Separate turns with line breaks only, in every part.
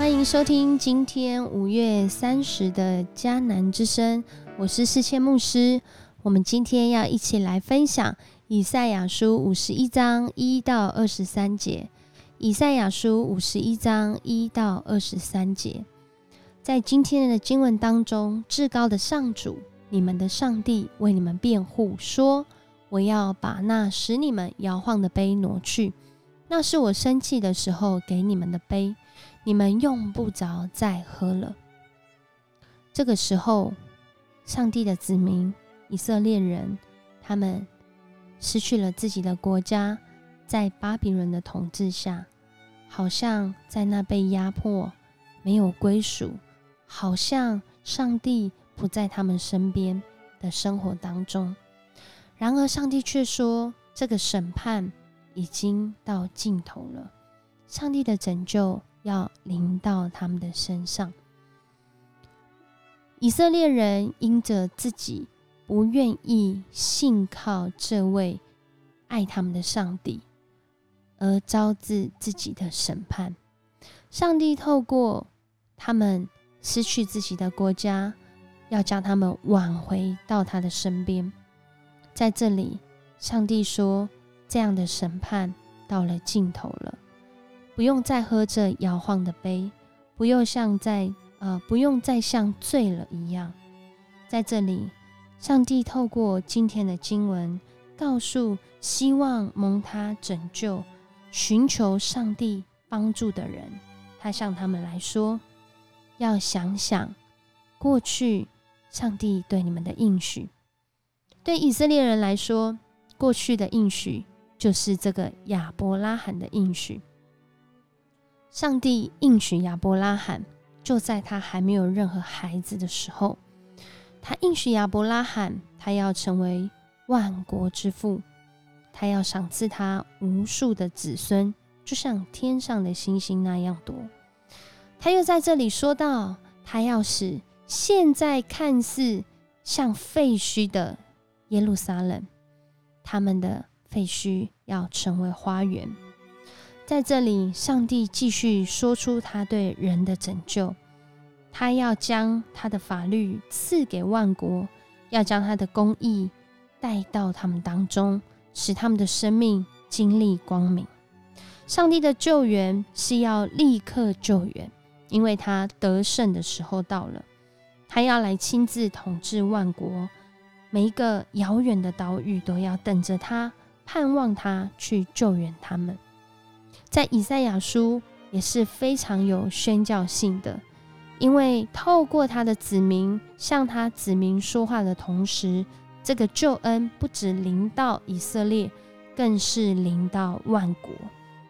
欢迎收听今天五月三十的迦南之声，我是世谦牧师。我们今天要一起来分享以赛亚书五十一章一到二十三节。以赛亚书五十一章一到二十三节，在今天的经文当中，至高的上主，你们的上帝为你们辩护，说：“我要把那使你们摇晃的杯挪去，那是我生气的时候给你们的杯。”你们用不着再喝了。这个时候，上帝的子民以色列人，他们失去了自己的国家，在巴比伦的统治下，好像在那被压迫、没有归属，好像上帝不在他们身边的生活当中。然而，上帝却说，这个审判已经到尽头了。上帝的拯救。要临到他们的身上。以色列人因着自己不愿意信靠这位爱他们的上帝，而招致自己的审判。上帝透过他们失去自己的国家，要将他们挽回到他的身边。在这里，上帝说：“这样的审判到了尽头了。”不用再喝这摇晃的杯，不用像在呃，不用再像醉了一样。在这里，上帝透过今天的经文，告诉希望蒙他拯救、寻求上帝帮助的人，他向他们来说：要想想过去上帝对你们的应许。对以色列人来说，过去的应许就是这个亚伯拉罕的应许。上帝应许亚伯拉罕，就在他还没有任何孩子的时候，他应许亚伯拉罕，他要成为万国之父，他要赏赐他无数的子孙，就像天上的星星那样多。他又在这里说到，他要使现在看似像废墟的耶路撒冷，他们的废墟要成为花园。在这里，上帝继续说出他对人的拯救，他要将他的法律赐给万国，要将他的公义带到他们当中，使他们的生命经历光明。上帝的救援是要立刻救援，因为他得胜的时候到了，他要来亲自统治万国，每一个遥远的岛屿都要等着他，盼望他去救援他们。在以赛亚书也是非常有宣教性的，因为透过他的子民向他子民说话的同时，这个救恩不止临到以色列，更是临到万国。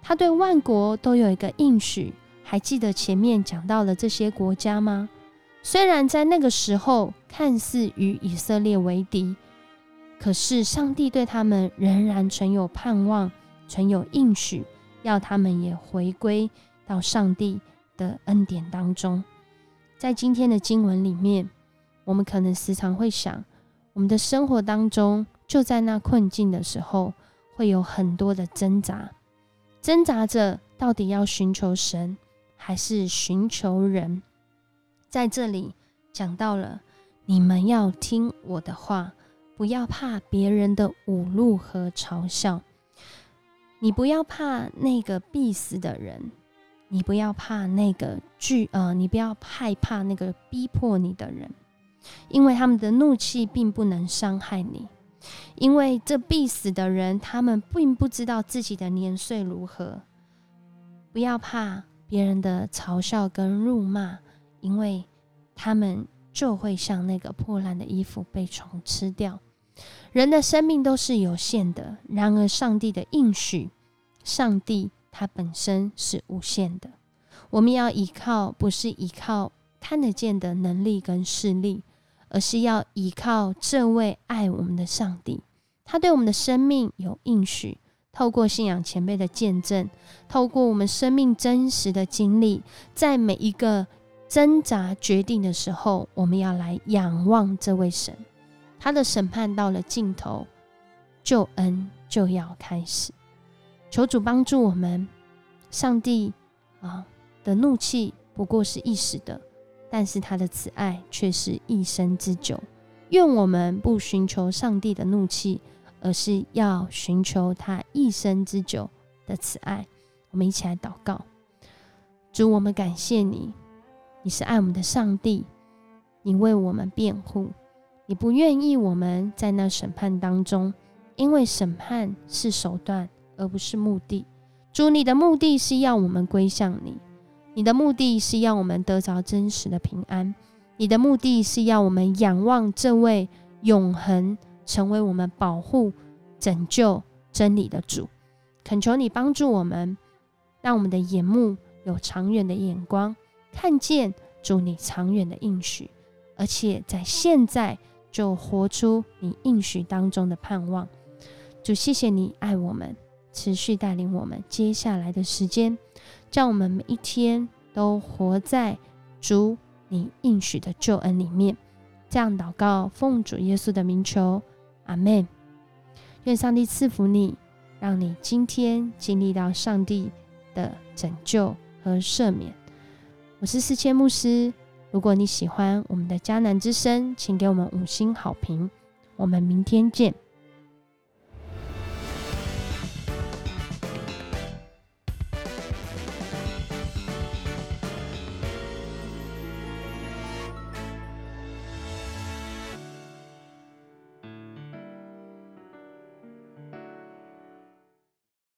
他对万国都有一个应许。还记得前面讲到了这些国家吗？虽然在那个时候看似与以色列为敌，可是上帝对他们仍然存有盼望，存有应许。要他们也回归到上帝的恩典当中。在今天的经文里面，我们可能时常会想，我们的生活当中，就在那困境的时候，会有很多的挣扎，挣扎着到底要寻求神还是寻求人。在这里讲到了，你们要听我的话，不要怕别人的侮辱和嘲笑。你不要怕那个必死的人，你不要怕那个惧呃，你不要害怕那个逼迫你的人，因为他们的怒气并不能伤害你，因为这必死的人，他们并不知道自己的年岁如何。不要怕别人的嘲笑跟辱骂，因为他们就会像那个破烂的衣服被虫吃掉。人的生命都是有限的，然而上帝的应许，上帝他本身是无限的。我们要依靠，不是依靠看得见的能力跟势力，而是要依靠这位爱我们的上帝。他对我们的生命有应许，透过信仰前辈的见证，透过我们生命真实的经历，在每一个挣扎决定的时候，我们要来仰望这位神。他的审判到了尽头，救恩就要开始。求主帮助我们，上帝啊的怒气不过是一时的，但是他的慈爱却是一生之久。愿我们不寻求上帝的怒气，而是要寻求他一生之久的慈爱。我们一起来祷告：主，我们感谢你，你是爱我们的上帝，你为我们辩护，你不愿意我们在那审判当中，因为审判是手段，而不是目的。主，你的目的是要我们归向你，你的目的是要我们得着真实的平安，你的目的是要我们仰望这位永恒成为我们保护、拯救、真理的主。恳求你帮助我们，让我们的眼目有长远的眼光，看见主你长远的应许，而且在现在就活出你应许当中的盼望。主，谢谢你爱我们。持续带领我们接下来的时间，让我们每一天都活在主你应许的救恩里面。这样祷告，奉主耶稣的名求，阿门。愿上帝赐福你，让你今天经历到上帝的拯救和赦免。我是四千牧师。如果你喜欢我们的迦南之声，请给我们五星好评。我们明天见。